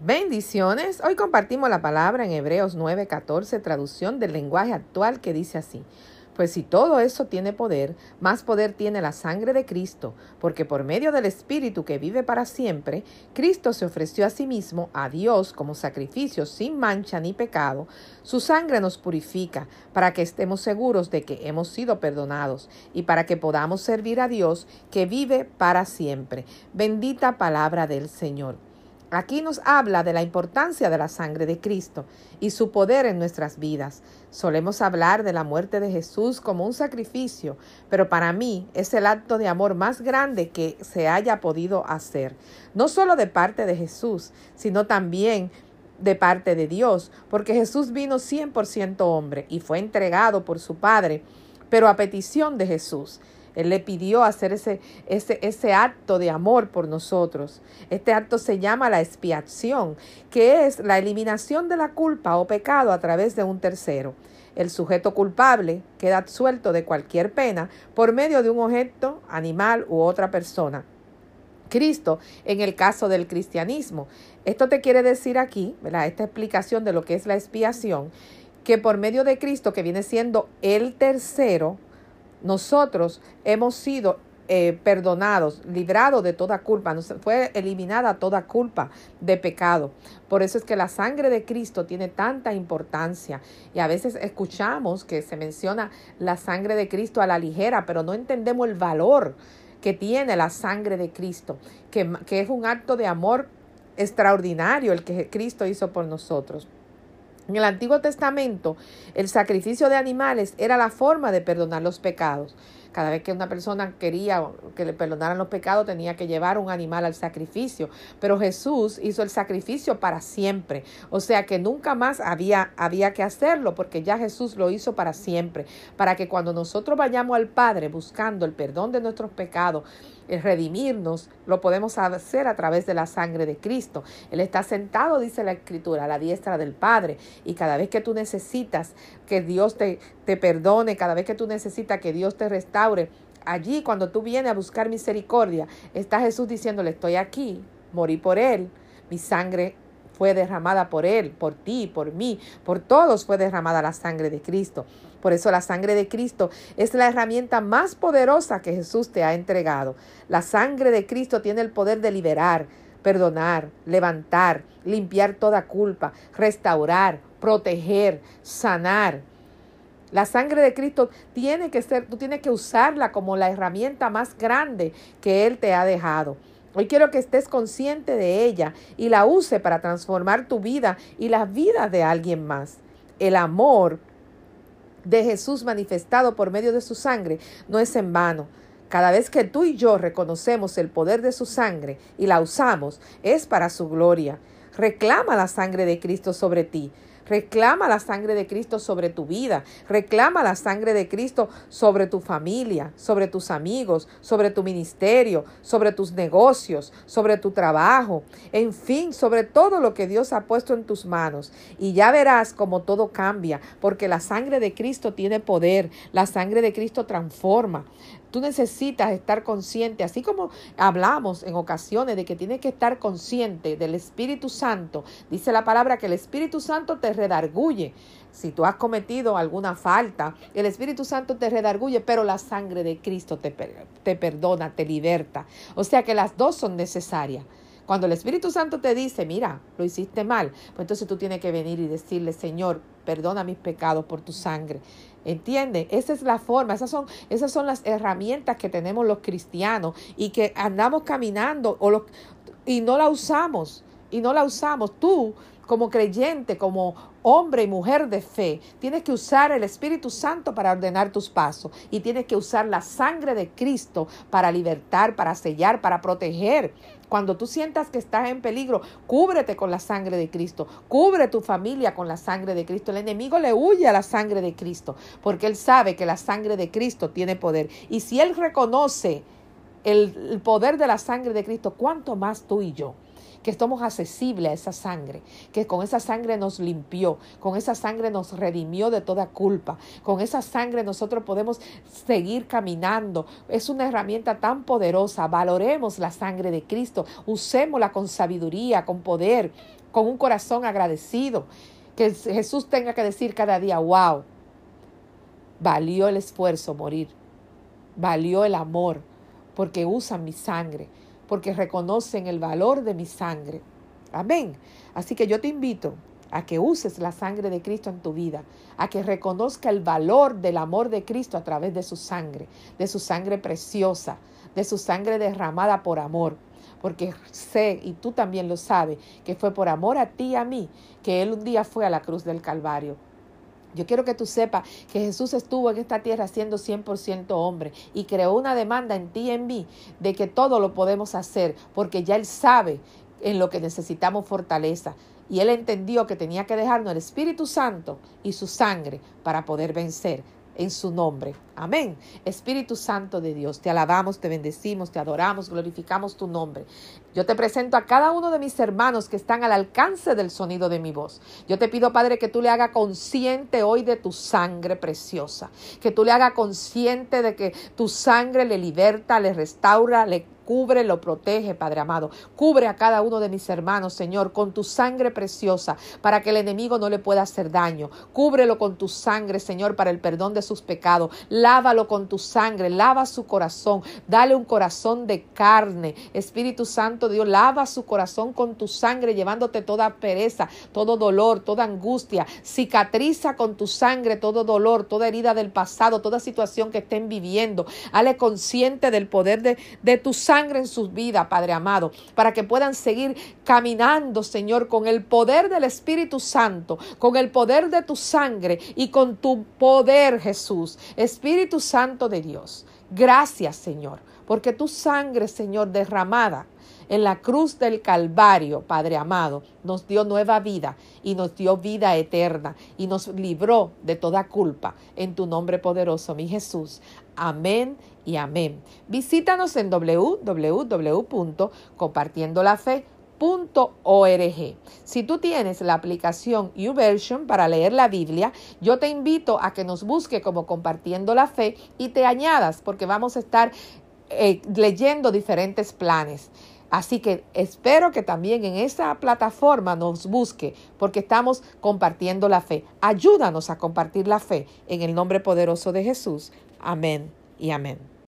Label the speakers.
Speaker 1: Bendiciones. Hoy compartimos la palabra en Hebreos 9:14, traducción del lenguaje actual que dice así. Pues si todo eso tiene poder, más poder tiene la sangre de Cristo, porque por medio del Espíritu que vive para siempre, Cristo se ofreció a sí mismo a Dios como sacrificio sin mancha ni pecado. Su sangre nos purifica para que estemos seguros de que hemos sido perdonados y para que podamos servir a Dios que vive para siempre. Bendita palabra del Señor. Aquí nos habla de la importancia de la sangre de Cristo y su poder en nuestras vidas. Solemos hablar de la muerte de Jesús como un sacrificio, pero para mí es el acto de amor más grande que se haya podido hacer, no solo de parte de Jesús, sino también de parte de Dios, porque Jesús vino 100% hombre y fue entregado por su Padre, pero a petición de Jesús. Él le pidió hacer ese, ese, ese acto de amor por nosotros. Este acto se llama la expiación, que es la eliminación de la culpa o pecado a través de un tercero. El sujeto culpable queda absuelto de cualquier pena por medio de un objeto, animal u otra persona. Cristo en el caso del cristianismo. Esto te quiere decir aquí, esta explicación de lo que es la expiación, que por medio de Cristo, que viene siendo el tercero, nosotros hemos sido eh, perdonados, librados de toda culpa, nos fue eliminada toda culpa de pecado. Por eso es que la sangre de Cristo tiene tanta importancia y a veces escuchamos que se menciona la sangre de Cristo a la ligera, pero no entendemos el valor que tiene la sangre de Cristo, que, que es un acto de amor extraordinario el que Cristo hizo por nosotros. En el Antiguo Testamento, el sacrificio de animales era la forma de perdonar los pecados. Cada vez que una persona quería que le perdonaran los pecados, tenía que llevar un animal al sacrificio. Pero Jesús hizo el sacrificio para siempre. O sea que nunca más había, había que hacerlo, porque ya Jesús lo hizo para siempre. Para que cuando nosotros vayamos al Padre buscando el perdón de nuestros pecados, el redimirnos, lo podemos hacer a través de la sangre de Cristo. Él está sentado, dice la Escritura, a la diestra del Padre. Y cada vez que tú necesitas que Dios te, te perdone, cada vez que tú necesitas que Dios te restaure, allí cuando tú vienes a buscar misericordia, está Jesús diciéndole, estoy aquí, morí por Él, mi sangre fue derramada por Él, por ti, por mí, por todos fue derramada la sangre de Cristo. Por eso la sangre de Cristo es la herramienta más poderosa que Jesús te ha entregado. La sangre de Cristo tiene el poder de liberar, perdonar, levantar, limpiar toda culpa, restaurar, proteger, sanar. La sangre de Cristo tiene que ser, tú tienes que usarla como la herramienta más grande que Él te ha dejado. Hoy quiero que estés consciente de ella y la use para transformar tu vida y la vida de alguien más. El amor de Jesús manifestado por medio de su sangre no es en vano. Cada vez que tú y yo reconocemos el poder de su sangre y la usamos, es para su gloria. Reclama la sangre de Cristo sobre ti. Reclama la sangre de Cristo sobre tu vida. Reclama la sangre de Cristo sobre tu familia, sobre tus amigos, sobre tu ministerio, sobre tus negocios, sobre tu trabajo. En fin, sobre todo lo que Dios ha puesto en tus manos. Y ya verás cómo todo cambia, porque la sangre de Cristo tiene poder. La sangre de Cristo transforma. Tú necesitas estar consciente, así como hablamos en ocasiones de que tienes que estar consciente del Espíritu Santo. Dice la palabra que el Espíritu Santo te redarguye. Si tú has cometido alguna falta, el Espíritu Santo te redarguye, pero la sangre de Cristo te, te perdona, te liberta. O sea que las dos son necesarias. Cuando el Espíritu Santo te dice, mira, lo hiciste mal, pues entonces tú tienes que venir y decirle, Señor, perdona mis pecados por tu sangre. ¿Entiendes? Esa es la forma, esas son, esas son las herramientas que tenemos los cristianos y que andamos caminando o y no la usamos. Y no la usamos. Tú, como creyente, como hombre y mujer de fe, tienes que usar el Espíritu Santo para ordenar tus pasos y tienes que usar la sangre de Cristo para libertar, para sellar, para proteger. Cuando tú sientas que estás en peligro, cúbrete con la sangre de Cristo, cubre tu familia con la sangre de Cristo. El enemigo le huye a la sangre de Cristo porque él sabe que la sangre de Cristo tiene poder. Y si él reconoce el, poder de la sangre de Cristo, ¿cuánto más tú y yo? Que estamos accesibles a esa sangre, que con esa sangre nos limpió, con esa sangre nos redimió de toda culpa, con esa sangre nosotros podemos seguir caminando. Es una herramienta tan poderosa, valoremos la sangre de Cristo, usémosla con sabiduría, con poder, con un corazón agradecido, que Jesús tenga que decir cada día, wow, valió el esfuerzo morir, valió el amor, porque usan mi sangre, porque reconocen el valor de mi sangre. Amén. Así que yo te invito a que uses la sangre de Cristo en tu vida, a que reconozca el valor del amor de Cristo a través de su sangre, de su sangre preciosa, de su sangre derramada por amor. Porque sé, y tú también lo sabes, que fue por amor a ti y a mí que Él un día fue a la cruz del Calvario yo quiero que tú sepas que Jesús estuvo en esta tierra siendo 100% hombre y creó una demanda en ti y en mí de que todo lo podemos hacer porque ya Él sabe en lo que necesitamos fortaleza. Y Él entendió que tenía que dejarnos el Espíritu Santo y su sangre para poder vencer en su nombre. Amén. Espíritu Santo de Dios, te alabamos, te bendecimos, te adoramos, glorificamos tu nombre. Yo te presento a cada uno de mis hermanos que están al alcance del sonido de mi voz. Yo te pido, Padre, que tú le hagas consciente hoy de tu sangre preciosa, que tú le hagas consciente de que tu sangre le liberta, le restaura, le Cubre, lo protege, Padre amado. Cubre a cada uno de mis hermanos, Señor, con tu sangre preciosa, para que el enemigo no le pueda hacer daño. Cúbrelo con tu sangre, Señor, para el perdón de sus pecados. Lávalo con tu sangre, lava su corazón. Dale un corazón de carne. Espíritu Santo, Dios, lava su corazón con tu sangre, llevándote toda pereza, todo dolor, toda angustia. Cicatriza con tu sangre todo dolor, toda herida del pasado, toda situación que estén viviendo. Hale consciente del poder de, de tu sangre en sus vidas, Padre amado, para que puedan seguir caminando, Señor, con el poder del Espíritu Santo, con el poder de tu sangre y con tu poder, Jesús. Espíritu Santo de Dios, gracias, Señor, porque tu sangre, Señor, derramada en la cruz del Calvario, Padre amado, nos dio nueva vida y nos dio vida eterna y nos libró de toda culpa. En tu nombre poderoso, mi Jesús. Amén y amén. Visítanos en www.compartiendolafe.org. Si tú tienes la aplicación YouVersion para leer la Biblia, yo te invito a que nos busque como Compartiendo la Fe y te añadas porque vamos a estar eh, leyendo diferentes planes. Así que espero que también en esta plataforma nos busque porque estamos compartiendo la fe. Ayúdanos a compartir la fe en el nombre poderoso de Jesús. Amén y amén.